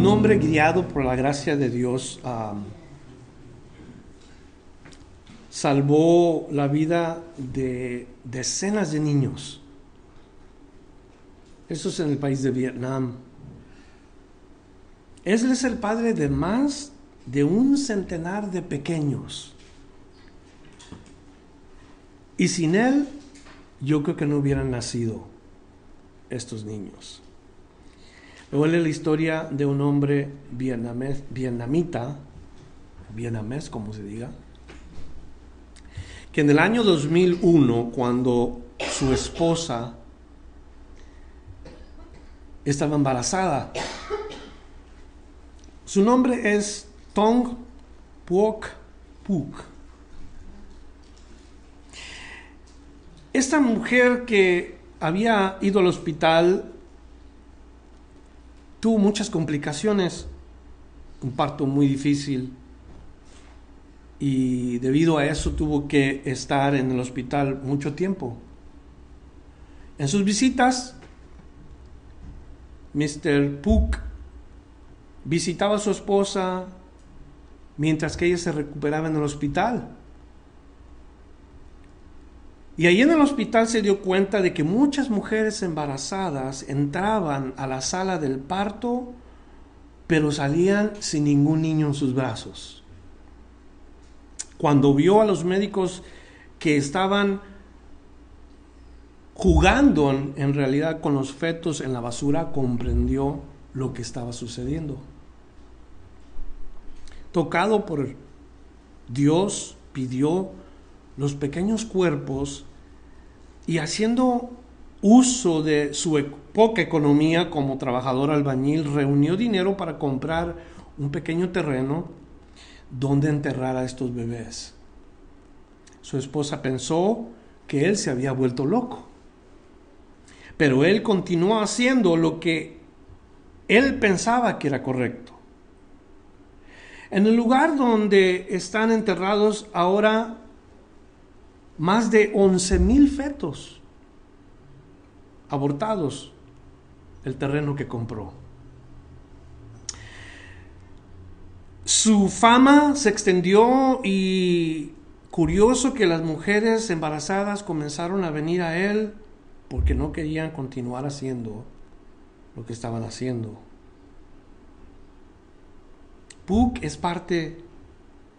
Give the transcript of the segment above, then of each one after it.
Un hombre guiado por la gracia de Dios salvó la vida de decenas de niños. Eso es en el país de Vietnam. Él es el padre de más de un centenar de pequeños. Y sin él, yo creo que no hubieran nacido estos niños. Luego la historia de un hombre vietnamita, vietnamés como se diga, que en el año 2001, cuando su esposa estaba embarazada, su nombre es Tong Puok Puk. Esta mujer que había ido al hospital tuvo muchas complicaciones, un parto muy difícil y debido a eso tuvo que estar en el hospital mucho tiempo. En sus visitas, Mr. Puck visitaba a su esposa mientras que ella se recuperaba en el hospital. Y ahí en el hospital se dio cuenta de que muchas mujeres embarazadas entraban a la sala del parto, pero salían sin ningún niño en sus brazos. Cuando vio a los médicos que estaban jugando en, realidad con los fetos en la basura, comprendió lo que estaba sucediendo. Tocado por Dios, pidió los pequeños cuerpos y haciendo uso de su poca economía como trabajador albañil, reunió dinero para comprar un pequeño terreno donde enterrar a estos bebés. Su esposa pensó que él se había vuelto loco, pero él continuó haciendo lo que él pensaba que era correcto. En el lugar donde están enterrados ahora más de 11 mil fetos abortados el terreno que compró. Su fama se extendió y curioso que las mujeres embarazadas comenzaron a venir a él porque no querían continuar haciendo lo que estaban haciendo. Puc es parte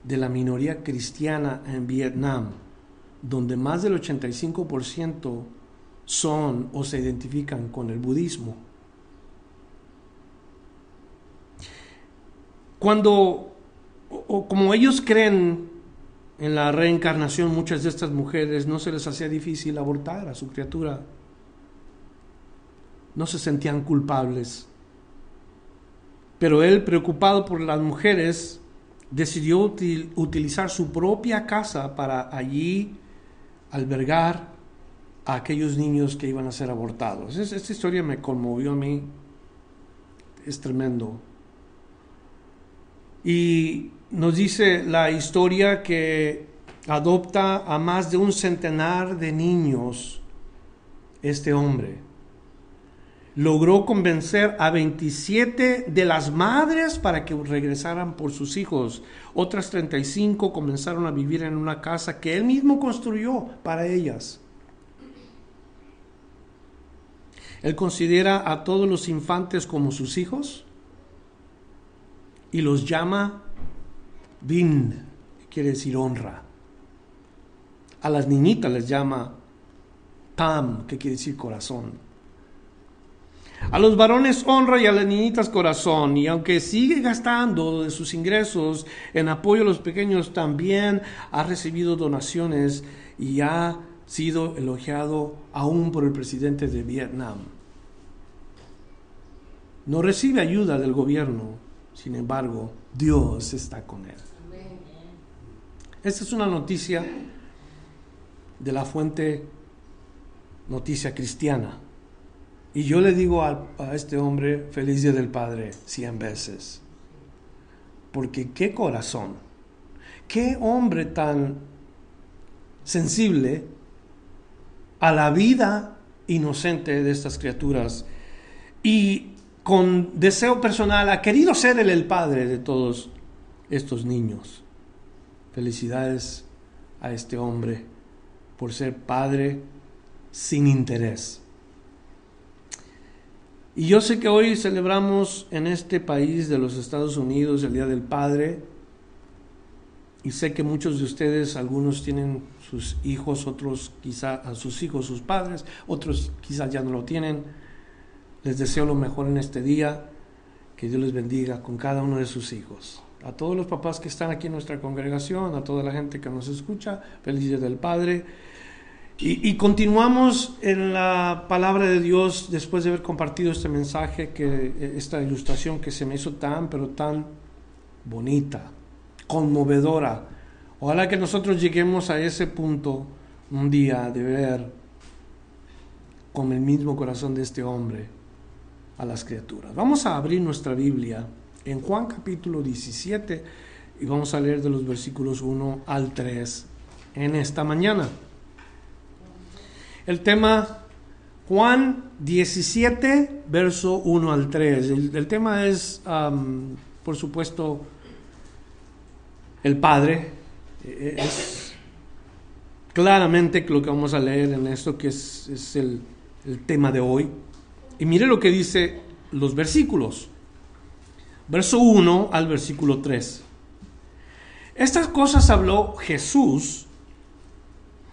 de la minoría cristiana en Vietnam donde más del 85% son o se identifican con el budismo. Cuando, o, como ellos creen en la reencarnación, muchas de estas mujeres no se les hacía difícil abortar a su criatura. No se sentían culpables. Pero él, preocupado por las mujeres, decidió utilizar su propia casa para allí albergar a aquellos niños que iban a ser abortados. Esta historia me conmovió a mí, es tremendo. Y nos dice la historia que adopta a más de un centenar de niños este hombre logró convencer a 27 de las madres para que regresaran por sus hijos. Otras 35 comenzaron a vivir en una casa que él mismo construyó para ellas. Él considera a todos los infantes como sus hijos y los llama que quiere decir honra. A las niñitas les llama tam, que quiere decir corazón. A los varones honra y a las niñitas corazón, y aunque sigue gastando de sus ingresos en apoyo a los pequeños, también ha recibido donaciones y ha sido elogiado aún por el presidente de Vietnam. no recibe ayuda del gobierno, sin embargo, Dios está con él. Esta es una noticia de la fuente noticia cristiana. Y yo le digo a, este hombre, feliz día del Padre, cien veces. Porque qué corazón, qué hombre tan sensible a la vida inocente de estas criaturas y con deseo personal ha querido ser él el padre de todos estos niños. Felicidades a este hombre por ser padre sin interés. Y yo sé que hoy celebramos en este país de los Estados Unidos el Día del Padre. Y sé que muchos de ustedes, algunos tienen sus hijos, otros quizá a sus hijos, sus padres, otros quizás ya no lo tienen. Les deseo lo mejor en este día. Que Dios les bendiga con cada uno de sus hijos. A todos los papás que están aquí en nuestra congregación, a toda la gente que nos escucha, feliz Día del Padre. Y, continuamos en la palabra de Dios después de haber compartido este mensaje, que, esta ilustración que se me hizo tan, pero tan bonita, conmovedora. Ojalá que nosotros lleguemos a ese punto un día de ver con el mismo corazón de este hombre a las criaturas. Vamos a abrir nuestra Biblia en Juan capítulo 17 y vamos a leer de los versículos 1 al 3 en esta mañana. El tema Juan 17, verso 1 al 3. El, tema es, por supuesto, el Padre. E, es claramente lo que vamos a leer en esto, que es, el, el tema de hoy. Y mire lo que dice los versículos. Verso 1 al versículo 3. Estas cosas habló Jesús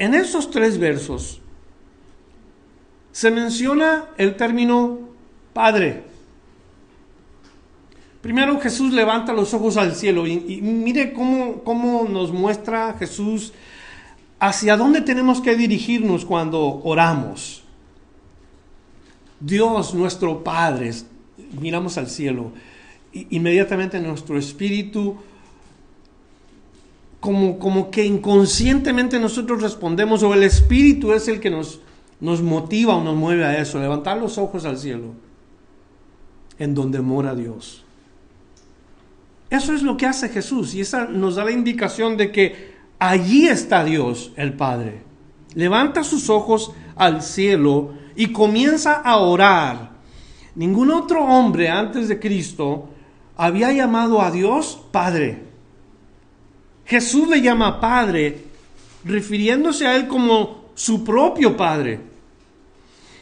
En esos tres versos se menciona el término Padre. Primero Jesús levanta los ojos al cielo y, mire cómo, cómo nos muestra Jesús hacia dónde tenemos que dirigirnos cuando oramos. Dios, nuestro Padre, miramos al cielo, inmediatamente nuestro espíritu como, como que inconscientemente nosotros respondemos o el Espíritu es el que nos, nos motiva o nos mueve a eso, levantar los ojos al cielo, en donde mora Dios. Eso es lo que hace Jesús y esa nos da la indicación de que allí está Dios, el Padre. Levanta sus ojos al cielo y comienza a orar. Ningún otro hombre antes de Cristo había llamado a Dios Padre. Jesús le llama Padre, refiriéndose a Él como su propio Padre.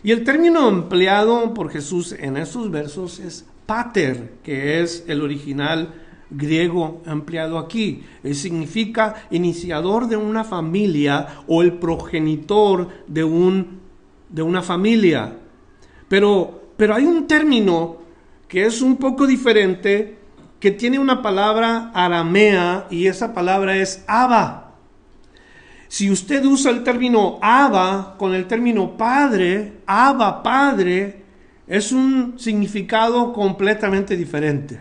Y el término empleado por Jesús en estos versos es pater, que es el original griego empleado aquí. Él significa iniciador de una familia o el progenitor de, un, de una familia. Pero, pero hay un término que es un poco diferente que tiene una palabra aramea y esa palabra es Abba. Si usted usa el término Abba con el término Padre, Abba, Padre, es un significado completamente diferente.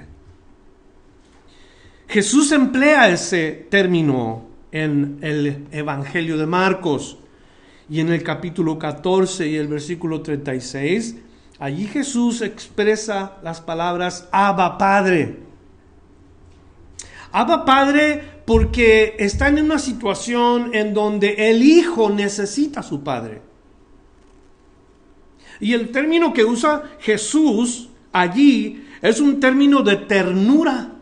Jesús emplea ese término en el Evangelio de Marcos y en el capítulo 14 y el versículo 36. Allí Jesús expresa las palabras Abba Padre. Abba Padre porque está en una situación en donde el hijo necesita a su padre. Y el término que usa Jesús allí es un término de ternura.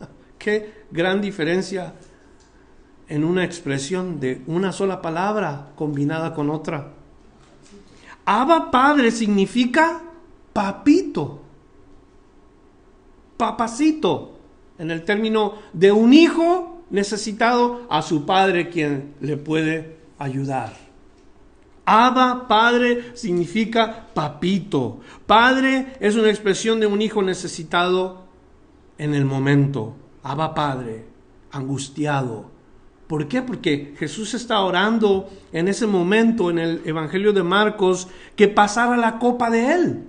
Qué gran diferencia en una expresión de una sola palabra combinada con otra. Abba Padre significa papito, papacito, en el término de un hijo necesitado a su padre quien le puede ayudar. Abba, padre, significa papito. Padre es una expresión de un hijo necesitado en el momento. Abba, padre, angustiado. ¿Por qué? Porque Jesús está orando en ese momento en el Evangelio de Marcos que pasara la copa de él.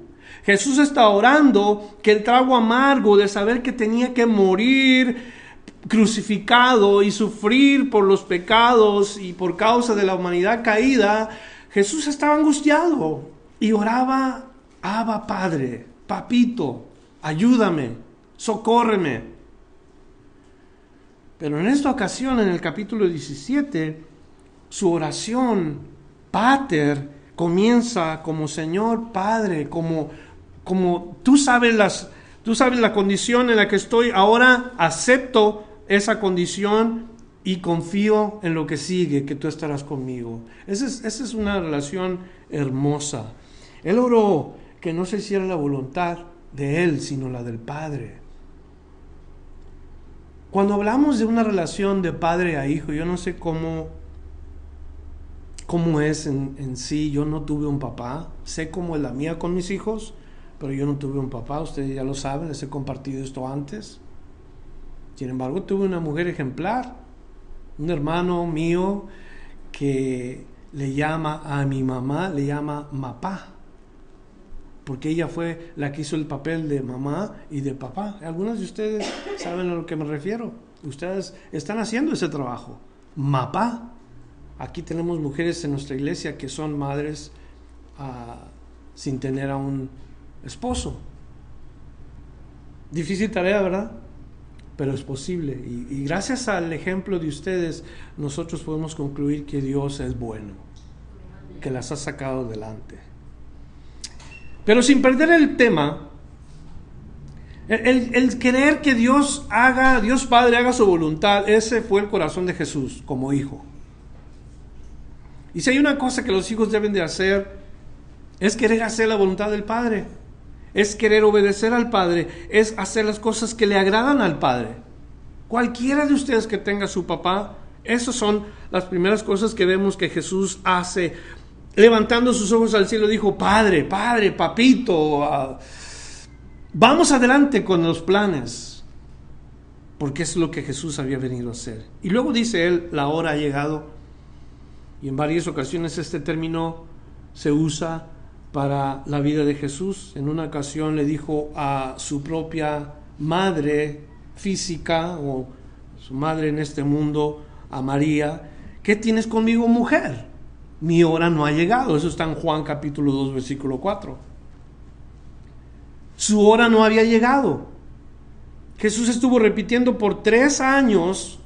Jesús está orando que el trago amargo de saber que tenía que morir crucificado y sufrir por los pecados y por causa de la humanidad caída, Jesús estaba angustiado y oraba, Abba Padre, papito, ayúdame, socórreme. Pero en esta ocasión, en el capítulo 17, su oración, Pater, comienza como Señor Padre, como, como tú sabes las, tú sabes la condición en la que estoy, ahora acepto esa condición y confío en lo que sigue, que tú estarás conmigo. Esa es, esa es una relación hermosa. Él oró que no se hiciera la voluntad de Él, sino la del Padre. Cuando hablamos de una relación de padre a hijo, yo no sé cómo, cómo es en, en, sí. Yo no tuve un papá. Sé cómo es la mía con mis hijos, pero yo no tuve un papá. Ustedes ya lo saben, les he compartido esto antes. Sin embargo, tuve una mujer ejemplar, un hermano mío que le llama a mi mamá, le llama mapá, porque ella fue la que hizo el papel de mamá y de papá. Algunos de ustedes saben a lo que me refiero. Ustedes están haciendo ese trabajo. Mapá. Aquí tenemos mujeres en nuestra iglesia que son madres uh, sin tener a un esposo. Difícil tarea, ¿verdad? pero es posible. Y, gracias al ejemplo de ustedes, nosotros podemos concluir que Dios es bueno, que las ha sacado adelante. Pero sin perder el tema, el, el, el, querer que Dios haga, Dios Padre haga su voluntad, ese fue el corazón de Jesús como hijo. Y si hay una cosa que los hijos deben de hacer, es querer hacer la voluntad del Padre es querer obedecer al Padre, es hacer las cosas que le agradan al Padre. Cualquiera de ustedes que tenga su papá, esas son las primeras cosas que vemos que Jesús hace. Levantando sus ojos al cielo, dijo, Padre, Padre, Papito, uh, vamos adelante con los planes, porque es lo que Jesús había venido a hacer. Y luego dice él, la hora ha llegado, y en varias ocasiones este término se usa para la vida de Jesús. En una ocasión le dijo a su propia madre física o su madre en este mundo, a María, ¿qué tienes conmigo mujer? Mi hora no ha llegado. Eso está en Juan capítulo 2, versículo 4. Su hora no había llegado. Jesús estuvo repitiendo por tres años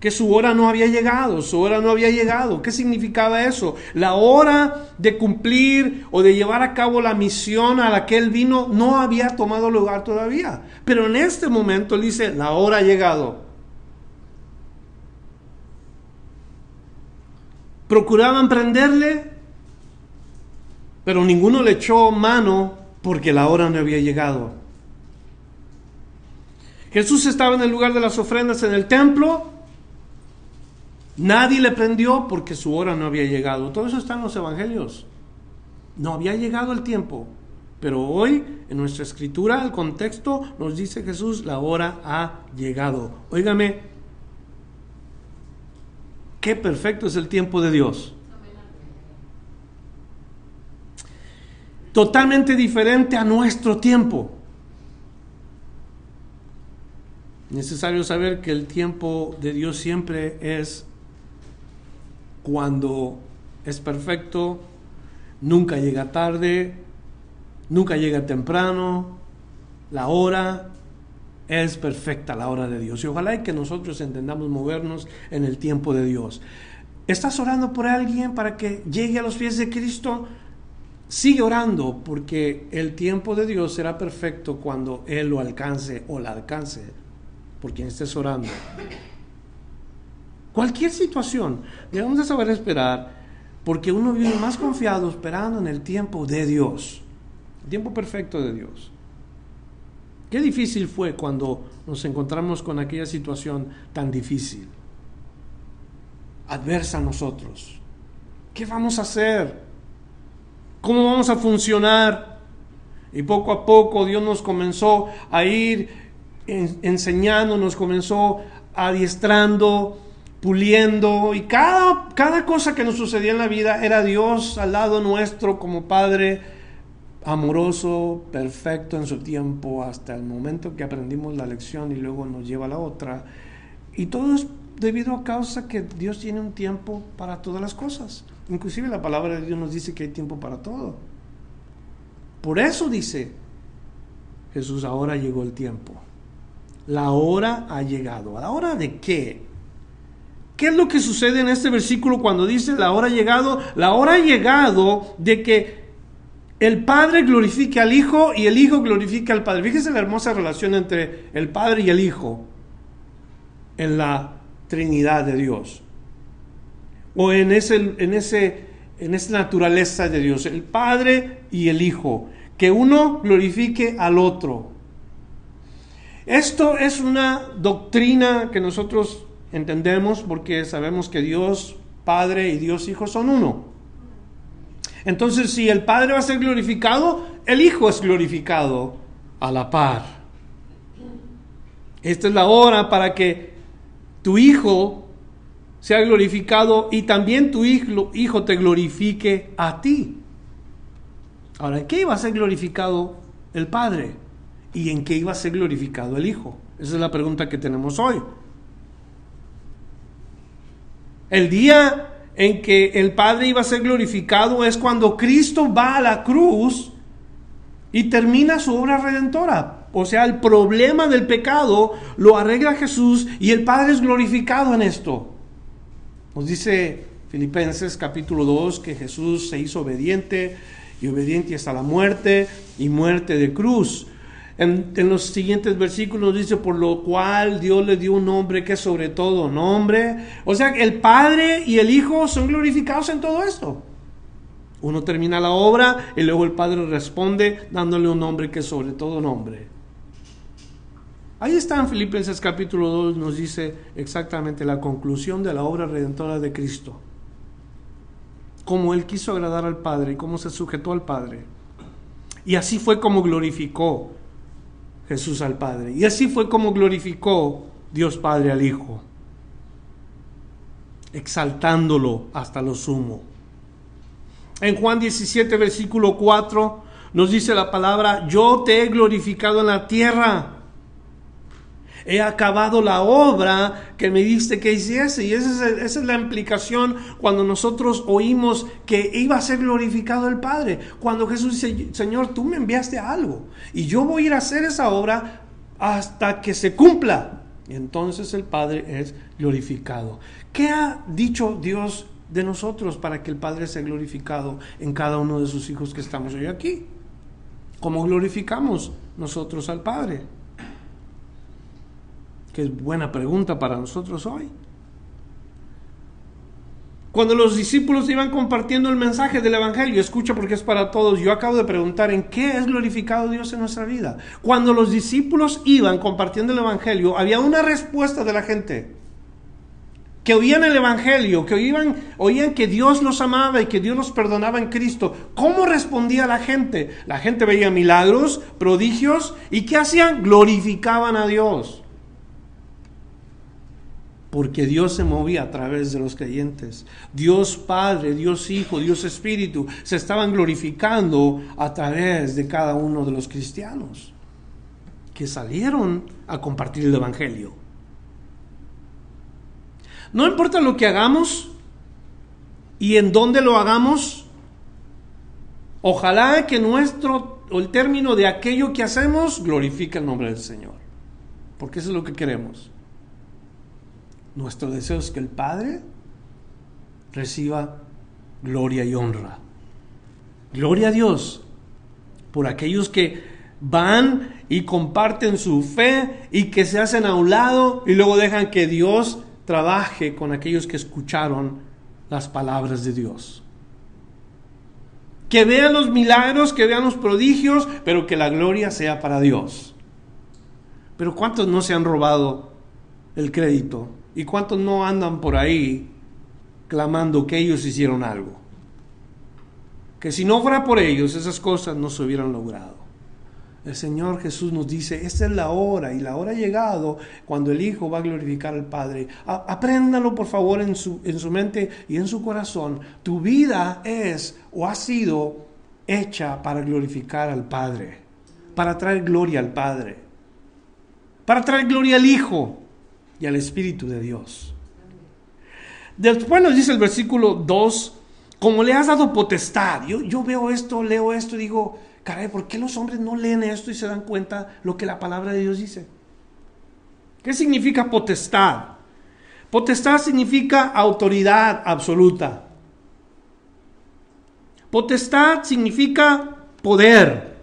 que su hora no había llegado, su hora no había llegado. ¿Qué significaba eso? La hora de cumplir o de llevar a cabo la misión a la que él vino no había tomado lugar todavía. Pero en este momento dice, la hora ha llegado. Procuraban prenderle, pero ninguno le echó mano porque la hora no había llegado. Jesús estaba en el lugar de las ofrendas en el templo Nadie le prendió porque su hora no había llegado. Todo eso está en los evangelios. No había llegado el tiempo. Pero hoy, en nuestra escritura, el contexto nos dice Jesús, la hora ha llegado. Óigame, qué perfecto es el tiempo de Dios. Totalmente diferente a nuestro tiempo. Necesario saber que el tiempo de Dios siempre es cuando es perfecto, nunca llega tarde, nunca llega temprano, la hora es perfecta, la hora de Dios. Y ojalá que nosotros entendamos movernos en el tiempo de Dios. ¿Estás orando por alguien para que llegue a los pies de Cristo? Sigue orando porque el tiempo de Dios será perfecto cuando Él lo alcance o la alcance por quien estés orando. Cualquier situación, debemos de saber esperar, porque uno vive más confiado esperando en el tiempo de Dios. El tiempo perfecto de Dios. Qué difícil fue cuando nos encontramos con aquella situación tan difícil, adversa a nosotros. ¿Qué vamos a hacer? ¿Cómo vamos a funcionar? Y poco a poco Dios nos comenzó a ir enseñando, nos comenzó adiestrando, puliendo, y cada, cada cosa que nos sucedía en la vida era Dios al lado nuestro como Padre amoroso, perfecto en su tiempo, hasta el momento que aprendimos la lección y luego nos lleva a la otra. Y todo es debido a causa que Dios tiene un tiempo para todas las cosas. Inclusive la palabra de Dios nos dice que hay tiempo para todo. Por eso dice Jesús, ahora llegó el tiempo. La hora ha llegado. ¿La hora de qué? ¿Qué es lo que sucede en este versículo cuando dice la hora ha llegado? La hora ha llegado de que el Padre glorifique al Hijo y el Hijo glorifique al Padre. Fíjese la hermosa relación entre el Padre y el Hijo en la Trinidad de Dios. O en, ese, en, ese, en esa naturaleza de Dios, el Padre y el Hijo. Que uno glorifique al otro. Esto es una doctrina que nosotros entendemos porque sabemos que Dios Padre y Dios Hijo son uno. Entonces, si el Padre va a ser glorificado, el Hijo es glorificado a la par. Esta es la hora para que tu Hijo sea glorificado y también tu Hijo te glorifique a ti. Ahora, ¿en qué iba a ser glorificado el Padre? ¿Y en qué iba a ser glorificado el Hijo? Esa es la pregunta que tenemos hoy. El día en que el Padre iba a ser glorificado es cuando Cristo va a la cruz y termina su obra redentora. O sea, el problema del pecado lo arregla Jesús y el Padre es glorificado en esto. Nos dice Filipenses capítulo 2 que Jesús se hizo obediente y obediente hasta la muerte y muerte de cruz. En, los siguientes versículos dice, por lo cual Dios le dio un nombre que es sobre todo nombre. O sea, el Padre y el Hijo son glorificados en todo esto. Uno termina la obra y luego el Padre responde dándole un nombre que es sobre todo nombre. Ahí está en Filipenses capítulo 2, nos dice exactamente la conclusión de la obra redentora de Cristo. Cómo Él quiso agradar al Padre y cómo se sujetó al Padre. Y así fue como glorificó Jesús al Padre. Y así fue como glorificó Dios Padre al Hijo, exaltándolo hasta lo sumo. En Juan 17, versículo 4, nos dice la palabra, yo te he glorificado en la tierra he acabado la obra que me diste que hiciese. Y esa es, la implicación cuando nosotros oímos que iba a ser glorificado el Padre. Cuando Jesús dice, Señor, tú me enviaste algo y yo voy a ir a hacer esa obra hasta que se cumpla. Y entonces el Padre es glorificado. ¿Qué ha dicho Dios de nosotros para que el Padre sea glorificado en cada uno de sus hijos que estamos hoy aquí? ¿Cómo glorificamos nosotros al Padre? Es buena pregunta para nosotros hoy. Cuando los discípulos iban compartiendo el mensaje del Evangelio, escucha porque es para todos, yo acabo de preguntar en qué es glorificado Dios en nuestra vida. Cuando los discípulos iban compartiendo el Evangelio, había una respuesta de la gente que oían el Evangelio, que oían, oían que Dios los amaba y que Dios los perdonaba en Cristo. ¿Cómo respondía la gente? La gente veía milagros, prodigios y ¿qué hacían? Glorificaban a Dios porque Dios se movía a través de los creyentes. Dios Padre, Dios Hijo, Dios Espíritu se estaban glorificando a través de cada uno de los cristianos que salieron a compartir el Evangelio. No importa lo que hagamos y en dónde lo hagamos, ojalá que nuestro, o el término de aquello que hacemos, glorifique el nombre del Señor, porque eso es lo que queremos. Nuestro deseo es que el Padre reciba gloria y honra. Gloria a Dios por aquellos que van y comparten su fe y que se hacen a un lado y luego dejan que Dios trabaje con aquellos que escucharon las palabras de Dios. que vean los milagros, que vean los prodigios, pero que la gloria sea para Dios. Pero ¿cuántos no se han robado el crédito? ¿Y cuántos no andan por ahí clamando que ellos hicieron algo? Que si no fuera por ellos, esas cosas no se hubieran logrado. El Señor Jesús nos dice, esta es la hora y la hora ha llegado cuando el Hijo va a glorificar al Padre. apréndalo por favor en su, en su mente y en su corazón. Tu vida es o ha sido hecha para glorificar al Padre, para traer gloria al Padre, para traer gloria al Hijo y al Espíritu de Dios. Después nos dice el versículo 2, como le has dado potestad. Yo, yo veo esto, leo esto y digo, caray, ¿por qué los hombres no leen esto y se dan cuenta lo que la palabra de Dios dice? ¿Qué significa potestad? Potestad significa autoridad absoluta. Potestad significa poder.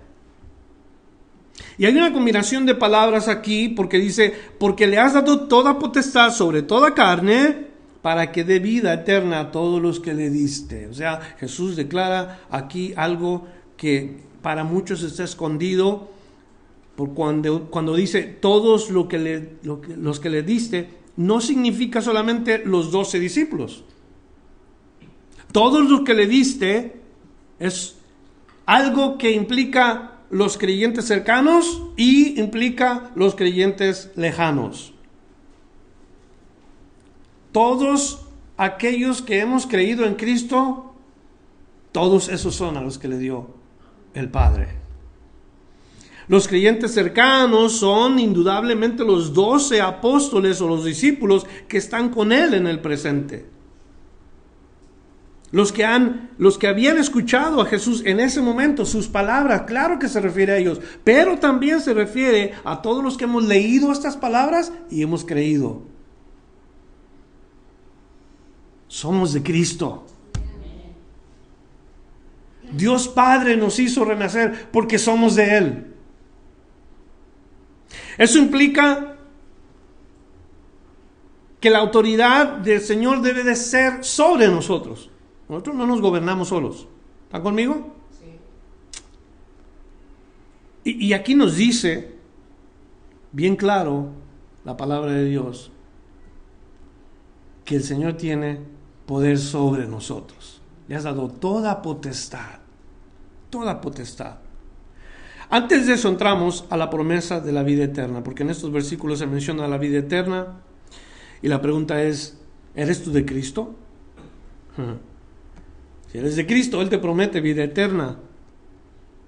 Y hay una combinación de palabras aquí porque dice, porque le has dado toda potestad sobre toda carne para que dé vida eterna a todos los que le diste. O sea, Jesús declara aquí algo que para muchos está escondido, por cuando, cuando dice todos los que le diste, no significa solamente los doce discípulos. Todos los que le diste es algo que implica los creyentes cercanos y implica los creyentes lejanos. Todos aquellos que hemos creído en Cristo, todos esos son a los que le dio el Padre. Los creyentes cercanos son indudablemente los doce apóstoles o los discípulos que están con Él en el presente. Los que, han, los que habían escuchado a Jesús en ese momento, sus palabras, claro que se refiere a ellos, pero también se refiere a todos los que hemos leído estas palabras y hemos creído. Somos de Cristo. Dios Padre nos hizo renacer porque somos de Él. Eso implica que la autoridad del Señor debe de ser sobre nosotros. Nosotros no nos gobernamos solos. ¿Están conmigo? Sí. Y, y aquí nos dice, bien claro, la palabra de Dios, que el Señor tiene poder sobre nosotros. Le has dado toda potestad toda potestad. Antes de eso entramos a la promesa de la vida eterna, porque en estos versículos se menciona la vida eterna y la pregunta es, ¿eres tú de Cristo? Eres de Cristo, Él te promete vida eterna,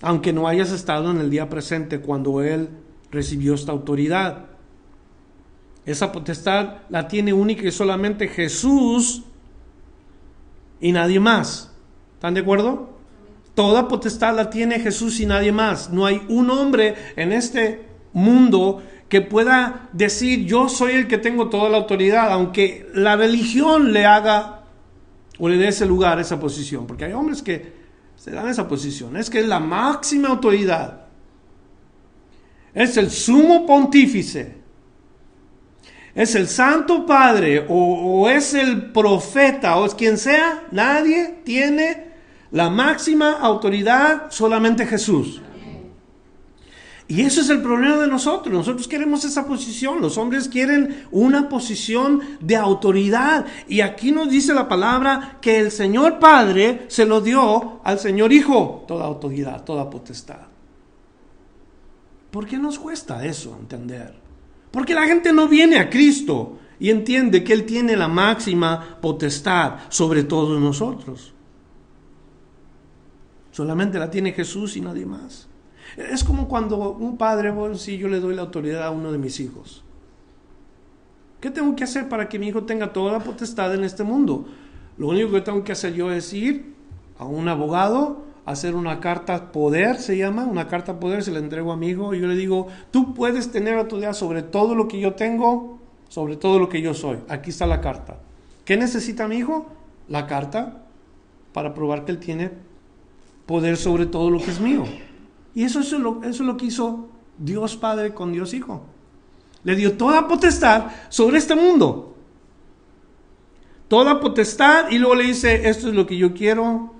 aunque no hayas estado en el día presente cuando Él recibió esta autoridad. Esa potestad la tiene única y solamente Jesús y nadie más. ¿Están de acuerdo? Toda potestad la tiene Jesús y nadie más. No hay un hombre en este mundo que pueda decir yo soy el que tengo toda la autoridad, aunque la religión le haga o dé ese lugar, esa posición. Porque hay hombres que se dan esa posición. Es que es la máxima autoridad. Es el sumo pontífice. Es el santo padre o, o es el profeta o es quien sea. Nadie tiene la máxima autoridad solamente Jesús. Y eso es el problema de nosotros. Nosotros queremos esa posición. Los hombres quieren una posición de autoridad. Y aquí nos dice la palabra que el Señor Padre se lo dio al Señor Hijo. Toda autoridad, toda potestad. ¿Por qué nos cuesta eso entender? Porque la gente no viene a Cristo y entiende que Él tiene la máxima potestad sobre todos nosotros. Solamente la tiene Jesús y nadie más. Es como cuando un padre, bueno, si yo le doy la autoridad a uno de mis hijos. ¿Qué tengo que hacer para que mi hijo tenga toda la potestad en este mundo? Lo único que tengo que hacer yo es ir a un abogado, hacer una carta poder, se llama, una carta poder, se la entrego a mi hijo y yo le digo, tú puedes tener autoridad sobre todo lo que yo tengo, sobre todo lo que yo soy. Aquí está la carta. ¿Qué necesita mi hijo? La carta para probar que él tiene poder sobre todo lo que es mío. Y eso, es lo, es lo que hizo Dios Padre con Dios Hijo. Le dio toda potestad sobre este mundo. Toda potestad y luego le dice, esto es lo que yo quiero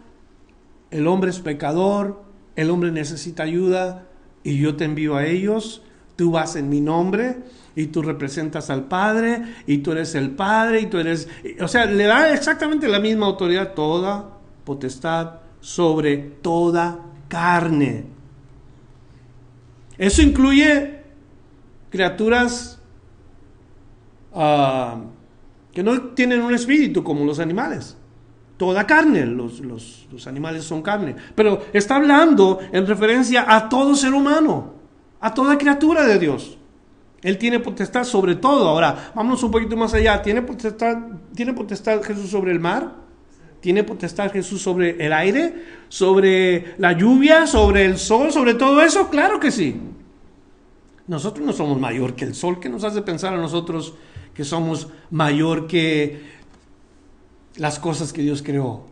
el hombre es pecador, el hombre necesita ayuda y yo te envío a ellos, tú vas en mi nombre y tú representas al Padre y tú eres el Padre y tú eres... O sea, le da exactamente la misma autoridad, toda potestad sobre toda carne. Eso incluye criaturas ah, que no tienen un espíritu como los animales. Toda carne, los, los animales son carne. Pero está hablando en referencia a todo ser humano, a toda criatura de Dios. Él tiene potestad sobre todo. Ahora, vámonos un poquito más allá. ¿Tiene potestad, ¿tiene potestad Jesús sobre el mar? ¿Tiene potestad Jesús sobre el aire? ¿Sobre la lluvia? ¿Sobre el sol? ¿Sobre todo eso? Claro que sí. Nosotros no somos mayor que el sol. ¿Qué nos hace pensar a nosotros que somos mayor que las cosas que Dios creó?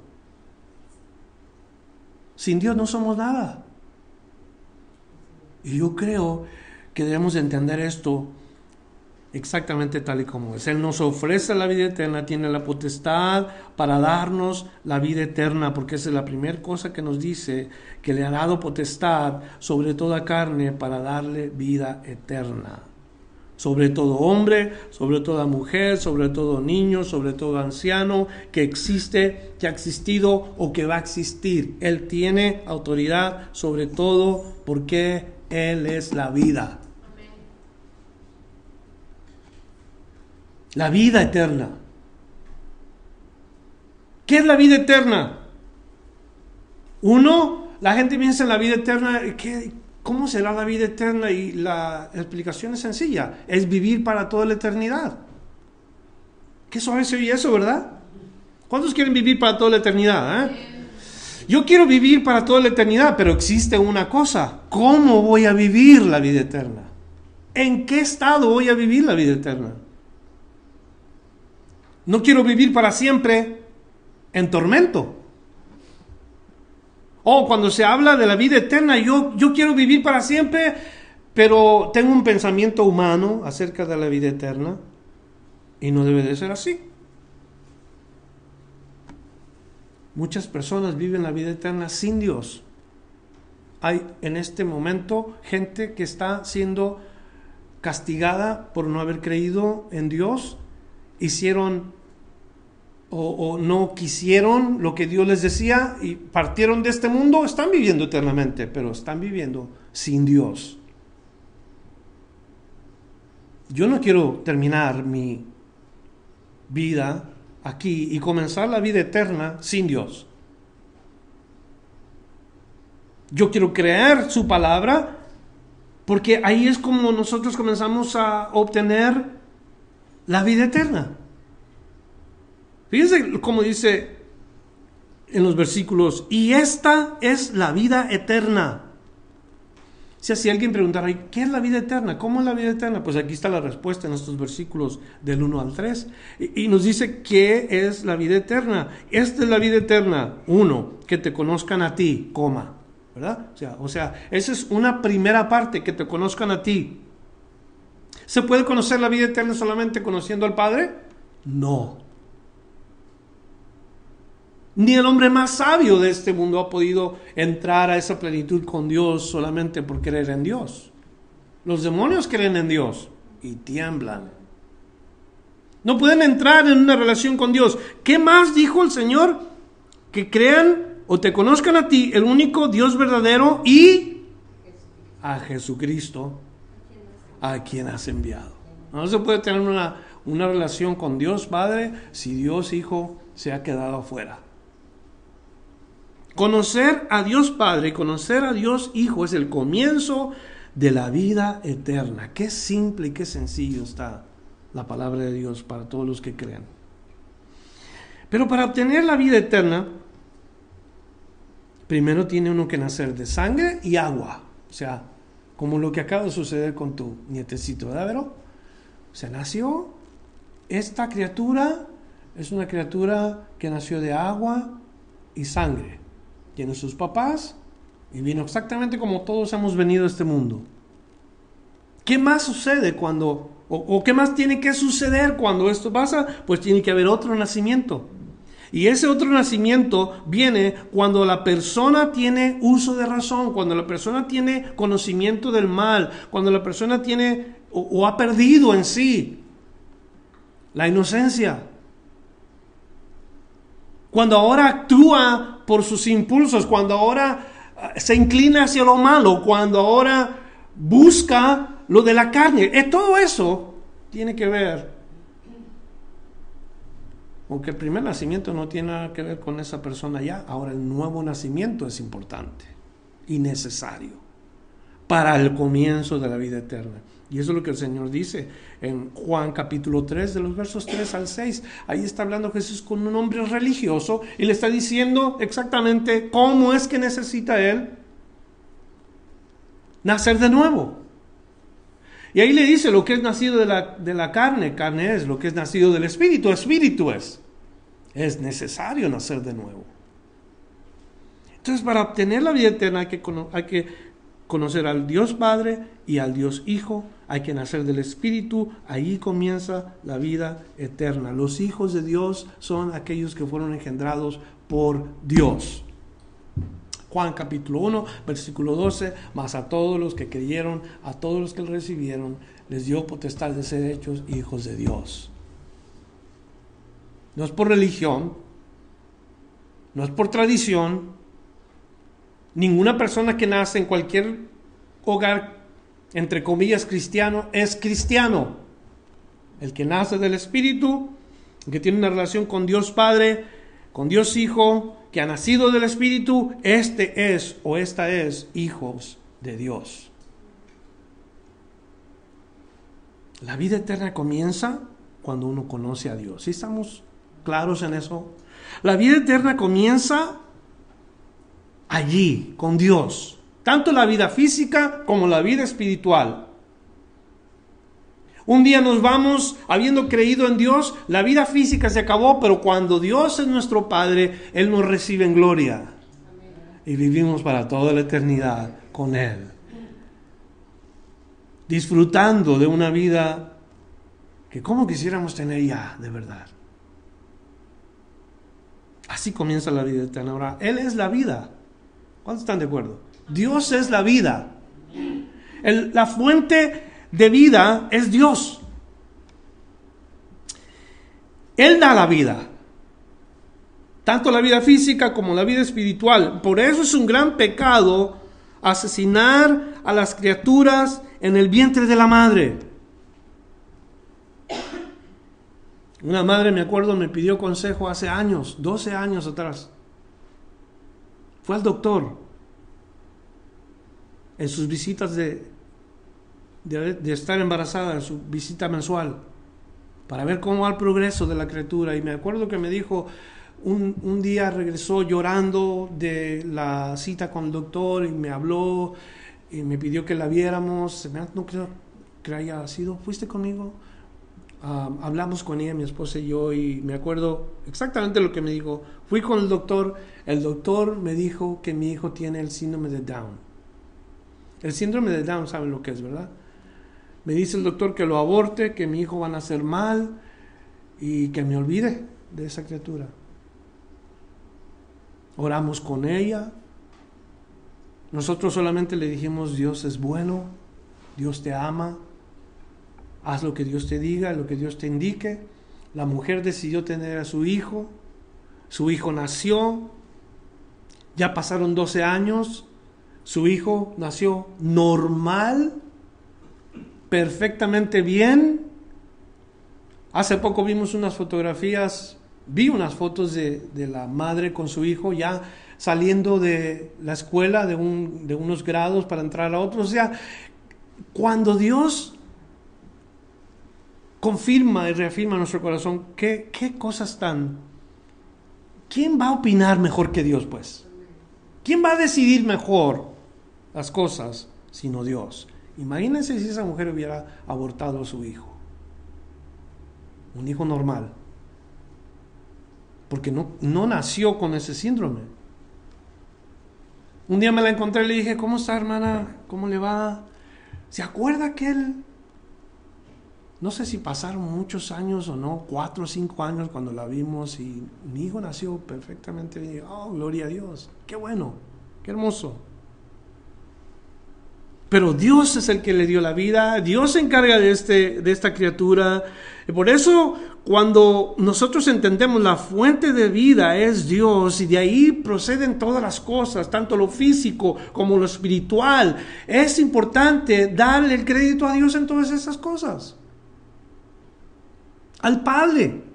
Sin Dios no somos nada. Y yo creo que debemos entender esto exactamente tal y como es. Él nos ofrece la vida eterna, tiene la potestad para darnos la vida eterna, porque esa es la primera cosa que nos dice, que le ha dado potestad sobre toda carne para darle vida eterna. Sobre todo hombre, sobre toda mujer, sobre todo niño, sobre todo anciano que existe, que ha existido o que va a existir. Él tiene autoridad sobre todo porque Él es la vida. La vida eterna. ¿Qué es la vida eterna? Uno, la gente piensa en la vida eterna, ¿qué, ¿cómo será la vida eterna? Y la explicación es sencilla, es vivir para toda la eternidad. Qué suave se oye eso, ¿verdad? ¿Cuántos quieren vivir para toda la eternidad? Eh? Yo quiero vivir para toda la eternidad, pero existe una cosa, ¿cómo voy a vivir la vida eterna? ¿En qué estado voy a vivir la vida eterna? No quiero vivir para siempre en tormento. O cuando se habla de la vida eterna, yo, yo quiero vivir para siempre, pero tengo un pensamiento humano acerca de la vida eterna y no debe de ser así. Muchas personas viven la vida eterna sin Dios. Hay en este momento gente que está siendo castigada por no haber creído en Dios hicieron o, no quisieron lo que Dios les decía y partieron de este mundo, están viviendo eternamente, pero están viviendo sin Dios. Yo no quiero terminar mi vida aquí y comenzar la vida eterna sin Dios. Yo quiero creer su palabra porque ahí es como nosotros comenzamos a obtener la vida eterna. Fíjense cómo dice en los versículos, y esta es la vida eterna. Si si alguien preguntara, ¿qué es la vida eterna? ¿Cómo es la vida eterna? Pues aquí está la respuesta en estos versículos del 1 al 3. Y, y nos dice, ¿qué es la vida eterna? Esta es la vida eterna. Uno, que te conozcan a ti, coma. ¿Verdad? O sea, o sea, esa es una primera parte, que te conozcan a ti. ¿Se puede conocer la vida eterna solamente conociendo al Padre? No. Ni el hombre más sabio de este mundo ha podido entrar a esa plenitud con Dios solamente por creer en Dios. Los demonios creen en Dios y tiemblan. No pueden entrar en una relación con Dios. ¿Qué más dijo el Señor? Que crean o te conozcan a ti, el único Dios verdadero, y a Jesucristo, a quien has enviado. No se puede tener una, una relación con Dios Padre si Dios Hijo se ha quedado afuera. Conocer a Dios Padre y conocer a Dios Hijo es el comienzo de la vida eterna. Qué simple y qué sencillo está la palabra de Dios para todos los que crean. Pero para obtener la vida eterna, primero tiene uno que nacer de sangre y agua. O sea, como lo que acaba de suceder con tu nietecito, ¿verdad, Vero? Se nació, esta criatura es una criatura que nació de agua y sangre tiene sus papás y vino exactamente como todos hemos venido a este mundo. ¿Qué más sucede cuando, o, qué más tiene que suceder cuando esto pasa? Pues tiene que haber otro nacimiento. Y ese otro nacimiento viene cuando la persona tiene uso de razón, cuando la persona tiene conocimiento del mal, cuando la persona tiene o, ha perdido en sí la inocencia. Cuando ahora actúa por sus impulsos, cuando ahora ah, se inclina hacia lo malo, cuando ahora busca lo de la carne. Eh, todo eso tiene que ver aunque el primer nacimiento no tiene nada que ver con esa persona ya, ahora el nuevo nacimiento es importante y necesario para el comienzo de la vida eterna. Y eso es lo que el Señor dice en Juan capítulo 3, de los versos 3 al 6. Ahí está hablando Jesús con un hombre religioso y le está diciendo exactamente cómo es que necesita él nacer de nuevo. Y ahí le dice lo que es nacido de la, de la carne, carne es, lo que es nacido del espíritu, espíritu es. Es necesario nacer de nuevo. Entonces, para obtener la vida eterna hay que, hay que conocer al Dios Padre y al Dios Hijo, hay que nacer del Espíritu, ahí comienza la vida eterna. Los hijos de Dios son aquellos que fueron engendrados por Dios. Juan capítulo 1, versículo 12, más a todos los que creyeron, a todos los que recibieron, les dio potestad de ser hechos hijos de Dios. No es por religión, no es por tradición. Ninguna persona que nace en cualquier hogar, entre comillas, cristiano, es cristiano. El que nace del Espíritu, el que tiene una relación con Dios Padre, con Dios Hijo, que ha nacido del Espíritu, este es o esta es hijos de Dios. La vida eterna comienza cuando uno conoce a Dios. ¿Sí estamos claros en eso? La vida eterna comienza allí, con Dios. Tanto la vida física como la vida espiritual. Un día nos vamos habiendo creído en Dios, la vida física se acabó, pero cuando Dios es nuestro Padre, Él nos recibe en gloria. Y vivimos para toda la eternidad con Él. Disfrutando de una vida que como quisiéramos tener ya, de verdad. Así comienza la vida eterna. Ahora, Él es la vida. ¿Cuántos están de acuerdo? Dios es la vida. la fuente de vida es Dios. Él da la vida, tanto la vida física como la vida espiritual. Por eso es un gran pecado asesinar a las criaturas en el vientre de la madre. Una madre, me acuerdo, me pidió consejo hace años, 12 años atrás. Fue al doctor en sus visitas de, de, estar embarazada en su visita mensual para ver cómo va el progreso de la criatura. Y me acuerdo que me dijo, un, un, día regresó llorando de la cita con el doctor y me habló y me pidió que la viéramos. No creo que haya sido, ¿fuiste conmigo? Ah, hablamos con ella, mi esposa y yo, y me acuerdo exactamente lo que me dijo. Fui con el doctor, el doctor me dijo que mi hijo tiene el síndrome de Down. El síndrome de Down, ¿saben lo que es, verdad? Me dice el doctor que lo aborte, que mi hijo va a nacer mal y que me olvide de esa criatura. Oramos con ella. Nosotros solamente le dijimos, Dios es bueno, Dios te ama, haz lo que Dios te diga, lo que Dios te indique. La mujer decidió tener a su hijo, su hijo nació, ya pasaron 12 años, su hijo nació normal, perfectamente bien. Hace poco vimos unas fotografías, vi unas fotos de, la madre con su hijo ya saliendo de la escuela de, un, de unos grados para entrar a otros. O sea, cuando Dios confirma y reafirma nuestro corazón, ¿qué, qué cosas tan... ¿Quién va a opinar mejor que Dios, pues? ¿Quién va a decidir mejor las cosas sino Dios? Imagínense si esa mujer hubiera abortado a su hijo. Un hijo normal. Porque no, no nació con ese síndrome. Un día me la encontré y le dije, ¿cómo está hermana? ¿Cómo le va? ¿Se acuerda que él no sé si pasaron muchos años o no, cuatro o cinco años cuando la vimos y mi hijo nació perfectamente bien. Oh, gloria a Dios. Qué bueno, qué hermoso. Pero Dios es el que le dio la vida, Dios se encarga de, este, de esta criatura. Y por eso cuando nosotros entendemos la fuente de vida es Dios y de ahí proceden todas las cosas, tanto lo físico como lo espiritual, es importante darle el crédito a Dios en todas esas cosas. Al Padre,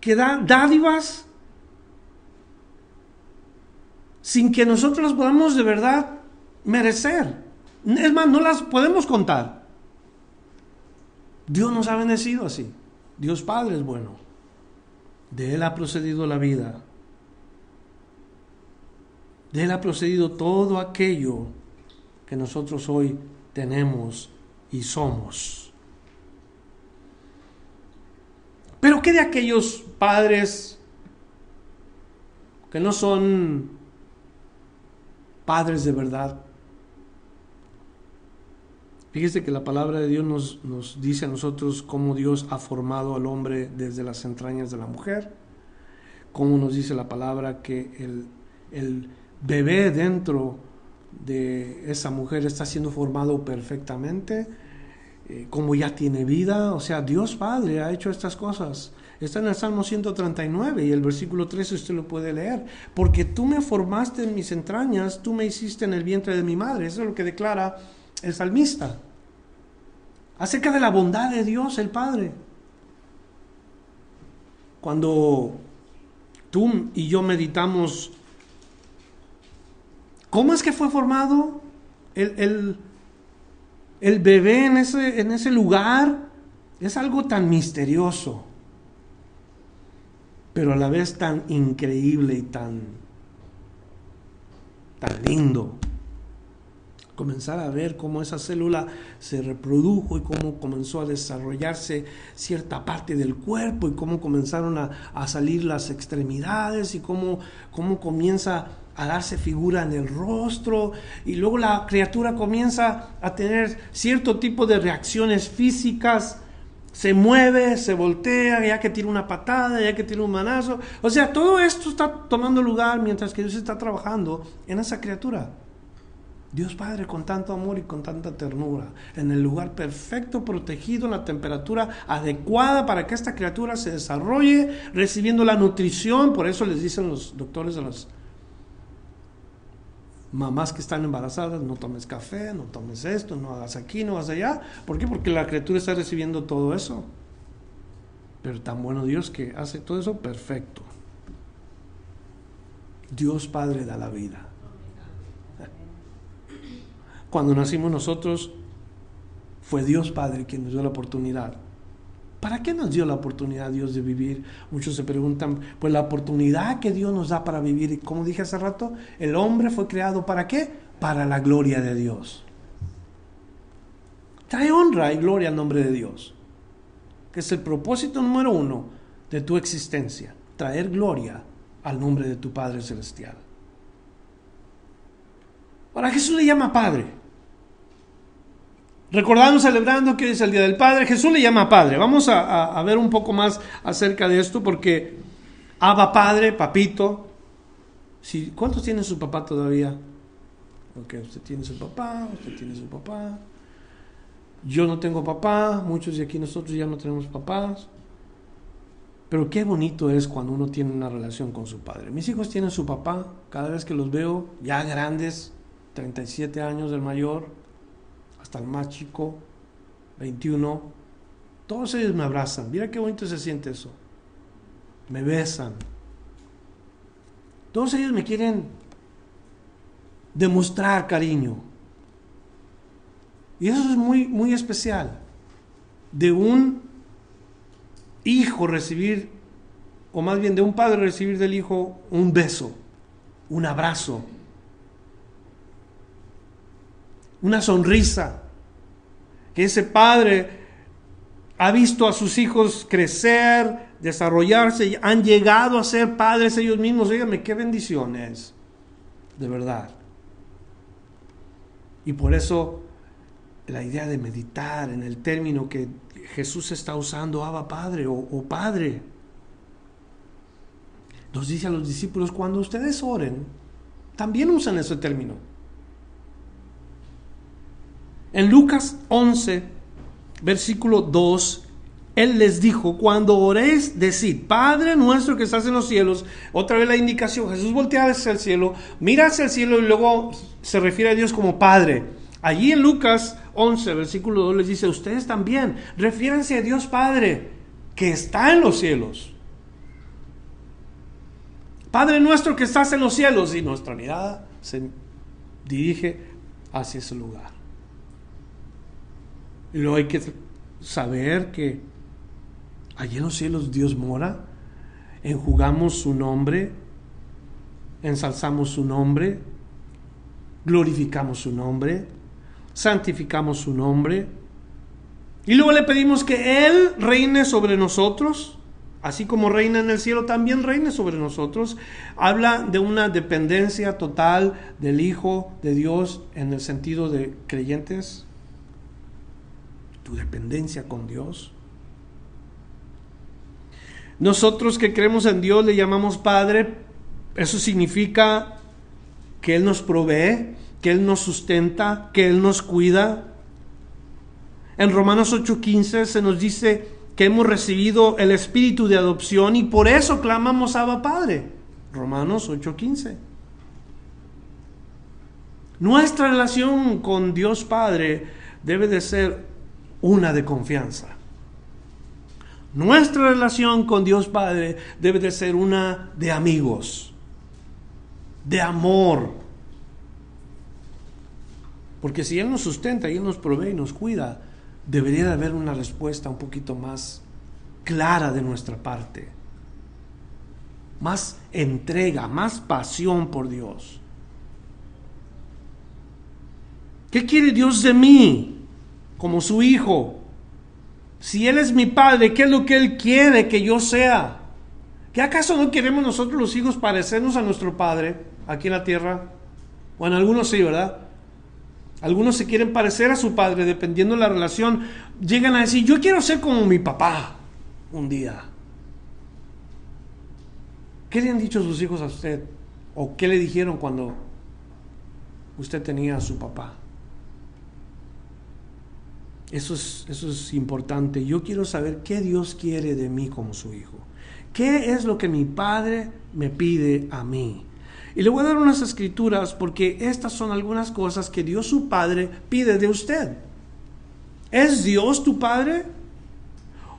que da dádivas sin que nosotros las podamos de verdad merecer. Es más, no las podemos contar. Dios nos ha bendecido así. Dios Padre es bueno. De Él ha procedido la vida. De Él ha procedido todo aquello que nosotros hoy tenemos y somos. Pero ¿qué de aquellos padres que no son padres de verdad? Fíjese que la palabra de Dios nos, nos, dice a nosotros cómo Dios ha formado al hombre desde las entrañas de la mujer, cómo nos dice la palabra que el, el bebé dentro de esa mujer está siendo formado perfectamente, eh, como ya tiene vida, o sea, Dios Padre ha hecho estas cosas. Está en el Salmo 139 y el versículo 13 usted lo puede leer. Porque tú me formaste en mis entrañas, tú me hiciste en el vientre de mi madre. Eso es lo que declara el salmista acerca de la bondad de Dios el Padre. Cuando tú y yo meditamos, ¿cómo es que fue formado el, el, bebé en ese, en ese lugar? Es algo tan misterioso, pero a la vez tan increíble y tan, tan lindo comenzar a ver cómo esa célula se reprodujo y cómo comenzó a desarrollarse cierta parte del cuerpo y cómo comenzaron a, salir las extremidades y cómo, cómo comienza a darse figura en el rostro y luego la criatura comienza a tener cierto tipo de reacciones físicas, se mueve, se voltea, ya que tira una patada, ya que tira un manazo. O sea, todo esto está tomando lugar mientras que Dios está trabajando en esa criatura. Dios Padre con tanto amor y con tanta ternura, en el lugar perfecto, protegido, en la temperatura adecuada para que esta criatura se desarrolle, recibiendo la nutrición. Por eso les dicen los doctores a las mamás que están embarazadas, no tomes café, no tomes esto, no hagas aquí, no hagas allá. ¿Por qué? Porque la criatura está recibiendo todo eso. Pero tan bueno Dios que hace todo eso perfecto. Dios Padre da la vida cuando nacimos nosotros, fue Dios Padre quien nos dio la oportunidad. ¿Para qué nos dio la oportunidad Dios de vivir? Muchos se preguntan, pues la oportunidad que Dios nos da para vivir, y como dije hace rato, el hombre fue creado para qué? Para la gloria de Dios. Trae honra y gloria al nombre de Dios, que es el propósito número uno de tu existencia, traer gloria al nombre de tu Padre Celestial. Ahora Jesús le llama Padre. Recordando, celebrando que es el Día del Padre, Jesús le llama Padre. Vamos a, ver un poco más acerca de esto porque Abba Padre, Papito. Si, ¿Cuántos tienen su papá todavía? Porque usted tiene su papá, usted tiene su papá. Yo no tengo papá, muchos de aquí nosotros ya no tenemos papás. Pero qué bonito es cuando uno tiene una relación con su padre. Mis hijos tienen su papá, cada vez que los veo, ya grandes, 37 años del mayor, hasta el más chico, 21, todos ellos me abrazan. Mira qué bonito se siente eso. Me besan. Todos ellos me quieren demostrar cariño. Y eso es muy, muy especial. De un hijo recibir, o más bien de un padre recibir del hijo un beso, un abrazo, una sonrisa, que ese padre ha visto a sus hijos crecer, desarrollarse, han llegado a ser padres ellos mismos. Dígame, qué bendiciones, de verdad. Y por eso la idea de meditar en el término que Jesús está usando, Abba Padre o, o Padre. Nos dice a los discípulos, cuando ustedes oren, también usan ese término. En Lucas 11, versículo 2, Él les dijo, cuando oréis, decid, Padre nuestro que estás en los cielos, otra vez la indicación, Jesús voltea hacia el cielo, mira hacia el cielo y luego se refiere a Dios como Padre. Allí en Lucas 11, versículo 2 les dice, ustedes también, refiéranse a Dios Padre, que está en los cielos. Padre nuestro que estás en los cielos, y nuestra mirada se dirige hacia ese lugar. Y luego hay que saber que allí en los cielos Dios mora, enjugamos su nombre, ensalzamos su nombre, glorificamos su nombre, santificamos su nombre. Y luego le pedimos que Él reine sobre nosotros, así como reina en el cielo, también reine sobre nosotros. Habla de una dependencia total del Hijo de Dios en el sentido de creyentes. Tu dependencia con Dios. Nosotros que creemos en Dios le llamamos Padre. Eso significa que Él nos provee, que Él nos sustenta, que Él nos cuida. En Romanos 8:15 se nos dice que hemos recibido el espíritu de adopción y por eso clamamos Abba Padre. Romanos 8:15. Nuestra relación con Dios Padre debe de ser una de confianza. Nuestra relación con Dios Padre debe de ser una de amigos, de amor, porque si Él nos sustenta y Él nos provee y nos cuida, debería de haber una respuesta un poquito más clara de nuestra parte. Más entrega, más pasión por Dios. ¿Qué quiere Dios de mí como su hijo? Si Él es mi padre, ¿qué es lo que Él quiere que yo sea? ¿Qué acaso no queremos nosotros los hijos parecernos a nuestro padre aquí en la tierra? Bueno, algunos sí, ¿verdad? Algunos se quieren parecer a su padre dependiendo de la relación. Llegan a decir, yo quiero ser como mi papá un día. ¿Qué le han dicho sus hijos a usted? ¿O qué le dijeron cuando usted tenía a su papá? Eso es, eso es importante. Yo quiero saber qué Dios quiere de mí como su hijo. ¿Qué es lo que mi padre me pide a mí? Y le voy a dar unas escrituras porque estas son algunas cosas que Dios su Padre pide de usted. ¿Es Dios tu Padre?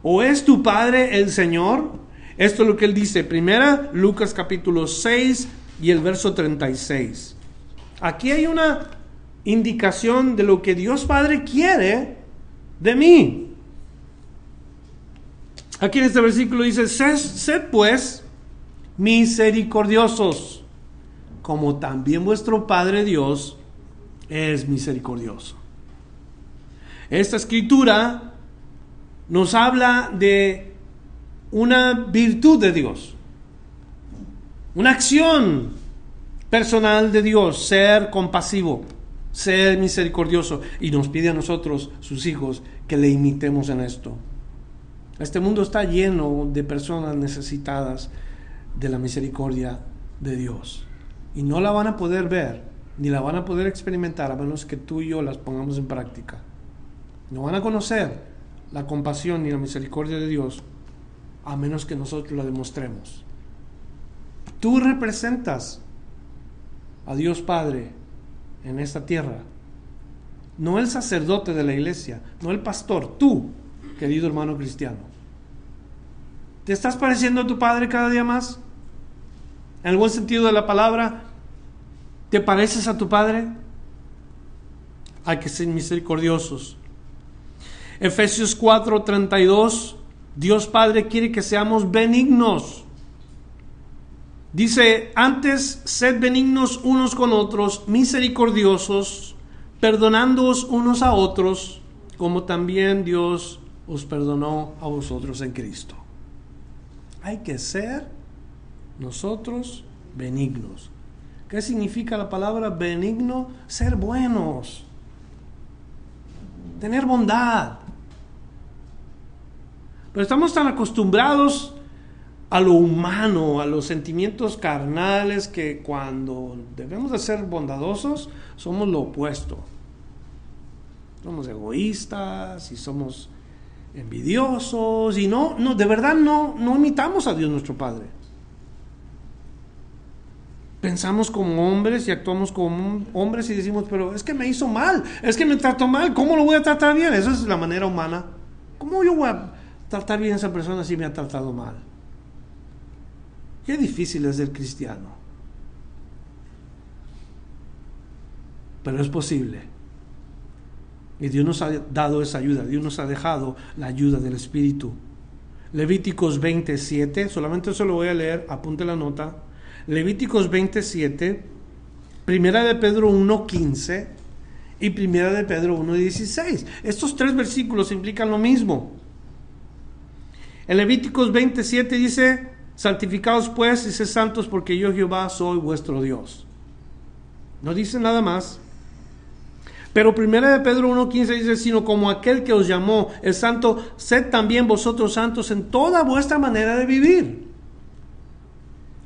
¿O es tu Padre el Señor? Esto es lo que él dice. Primera, Lucas capítulo 6 y el verso 36. Aquí hay una indicación de lo que Dios Padre quiere de mí. Aquí en este versículo dice, sed pues misericordiosos como también vuestro Padre Dios es misericordioso. Esta escritura nos habla de una virtud de Dios, una acción personal de Dios, ser compasivo, ser misericordioso, y nos pide a nosotros, sus hijos, que le imitemos en esto. Este mundo está lleno de personas necesitadas de la misericordia de Dios y no la van a poder ver ni la van a poder experimentar a menos que tú y yo las pongamos en práctica. No van a conocer la compasión ni la misericordia de Dios a menos que nosotros la demostremos. Tú representas a Dios Padre en esta tierra. No el sacerdote de la iglesia, no el pastor, tú, querido hermano cristiano. ¿Te estás pareciendo a tu Padre cada día más? En buen sentido de la palabra, ¿Te pareces a tu Padre? Hay que ser misericordiosos. Efesios 4:32, Dios Padre quiere que seamos benignos. Dice, antes sed benignos unos con otros, misericordiosos, perdonándoos unos a otros, como también Dios os perdonó a vosotros en Cristo. Hay que ser nosotros benignos. ¿Qué significa la palabra benigno? Ser buenos. tener bondad. Pero estamos tan acostumbrados a lo humano, a los sentimientos carnales, que cuando debemos de ser bondadosos, somos lo opuesto. Somos egoístas y somos envidiosos y no, no, de verdad no, no imitamos a Dios nuestro Padre. Pensamos como hombres y actuamos como hombres y decimos, pero es que me hizo mal, es que me trató mal, ¿cómo lo voy a tratar bien? Esa es la manera humana. ¿Cómo yo voy a tratar bien a esa persona si me ha tratado mal? Qué difícil es ser cristiano. Pero es posible. Y Dios nos ha dado esa ayuda, Dios nos ha dejado la ayuda del Espíritu. Levíticos 27, solamente se lo voy a leer, apunte la nota. Levíticos 27, Primera de Pedro 1.15 y Primera de Pedro 1.16. Estos tres versículos implican lo mismo. En Levíticos 27 dice, santificados pues y sed santos porque yo Jehová soy vuestro Dios. No dice nada más. Pero primera de Pedro 1.15 dice, sino como aquel que os llamó el santo, sed también vosotros santos en toda vuestra manera de vivir.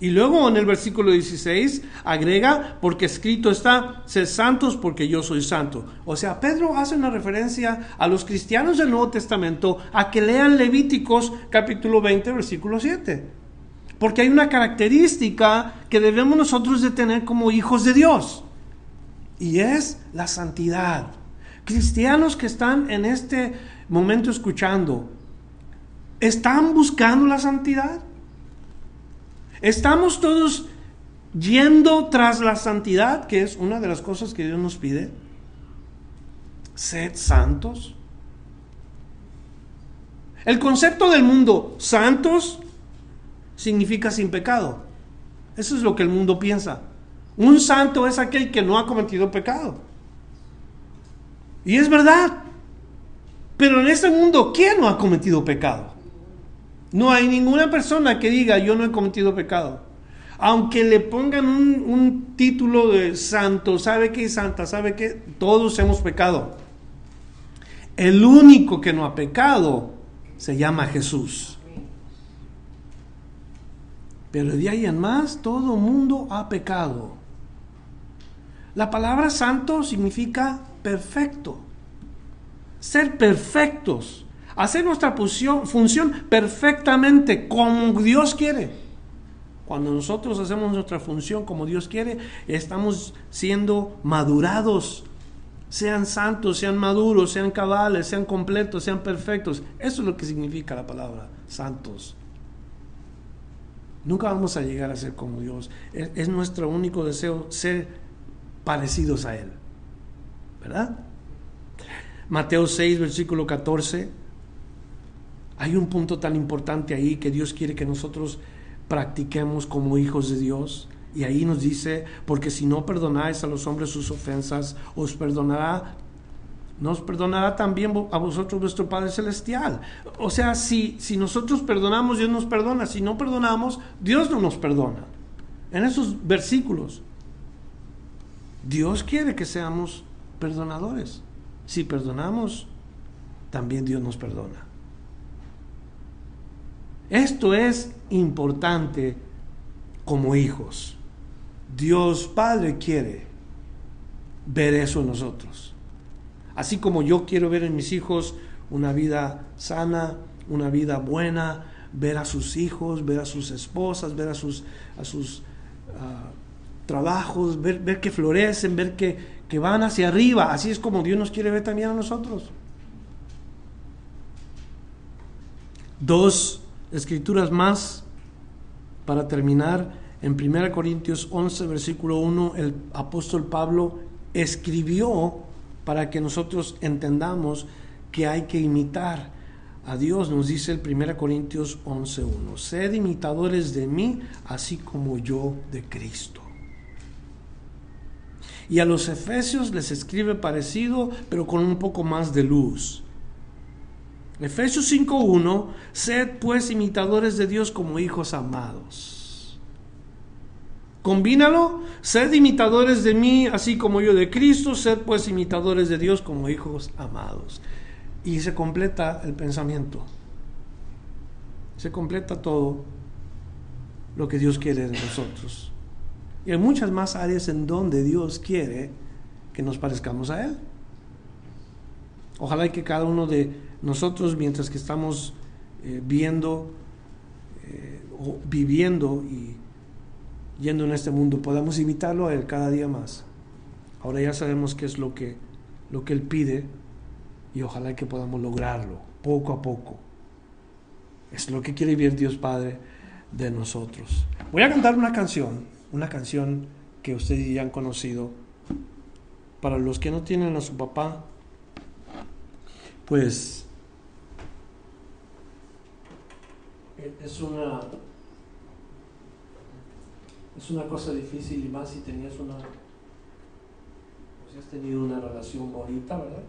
Y luego en el versículo 16 agrega, porque escrito está, sed santos porque yo soy santo. O sea, Pedro hace una referencia a los cristianos del Nuevo Testamento a que lean Levíticos capítulo 20, versículo 7. Porque hay una característica que debemos nosotros de tener como hijos de Dios y es la santidad. Cristianos que están en este momento escuchando, ¿están buscando la santidad? ¿Estamos todos yendo tras la santidad, que es una de las cosas que Dios nos pide? Sed santos. El concepto del mundo, santos, significa sin pecado. Eso es lo que el mundo piensa. Un santo es aquel que no ha cometido pecado. Y es verdad. Pero en este mundo, ¿quién no ha cometido pecado? No hay ninguna persona que diga yo no he cometido pecado. Aunque le pongan un, título de santo, ¿sabe qué santa? ¿Sabe qué? Todos hemos pecado. El único que no ha pecado se llama Jesús. Pero de ahí en más, todo mundo ha pecado. La palabra santo significa perfecto. Ser perfectos. Hacer nuestra función, perfectamente como Dios quiere. Cuando nosotros hacemos nuestra función como Dios quiere, estamos siendo madurados. Sean santos, sean maduros, sean cabales, sean completos, sean perfectos. Eso es lo que significa la palabra santos. Nunca vamos a llegar a ser como Dios. es nuestro único deseo ser parecidos a Él. ¿Verdad? Mateo 6, versículo 14. Hay un punto tan importante ahí que Dios quiere que nosotros practiquemos como hijos de Dios. Y ahí nos dice, porque si no perdonáis a los hombres sus ofensas, os perdonará, nos perdonará también a vosotros vuestro Padre Celestial. O sea, si, si nosotros perdonamos, Dios nos perdona. Si no perdonamos, Dios no nos perdona. En esos versículos. Dios quiere que seamos perdonadores. Si perdonamos, también Dios nos perdona. Esto es importante como hijos. Dios Padre quiere ver eso en nosotros. Así como yo quiero ver en mis hijos una vida sana, una vida buena, ver a sus hijos, ver a sus esposas, ver a sus, a sus ah, trabajos, ver, que florecen, ver que, que van hacia arriba. Así es como Dios nos quiere ver también a nosotros. Dos escrituras más para terminar. En 1 Corintios 11, versículo 1, el apóstol Pablo escribió para que nosotros entendamos que hay que imitar a Dios. Nos dice el 1 Corintios 11, 1. Sed imitadores de mí, así como yo de Cristo. Y a los efesios les escribe parecido, pero con un poco más de luz. Efesios 5.1, sed pues imitadores de Dios como hijos amados. Combínalo, sed imitadores de mí, así como yo de Cristo, sed pues imitadores de Dios como hijos amados. Y se completa el pensamiento. Se completa todo lo que Dios quiere de nosotros. Y hay muchas más áreas en donde Dios quiere que nos parezcamos a Él. Ojalá que cada uno de nosotros, mientras que estamos eh, viendo eh, o viviendo y yendo en este mundo, podamos imitarlo a Él cada día más. Ahora ya sabemos qué es lo que, lo que Él pide y ojalá que podamos lograrlo poco a poco. Es lo que quiere vivir Dios Padre de nosotros. Voy a cantar una canción, una canción que ustedes ya han conocido. Para los que no tienen a su papá, pues es una es una cosa difícil y más si tenías una si has tenido una relación bonita, ¿verdad?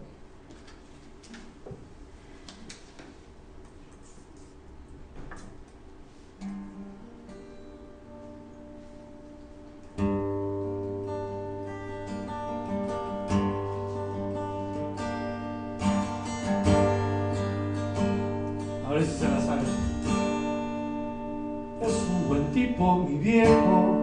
tipo mi viejo.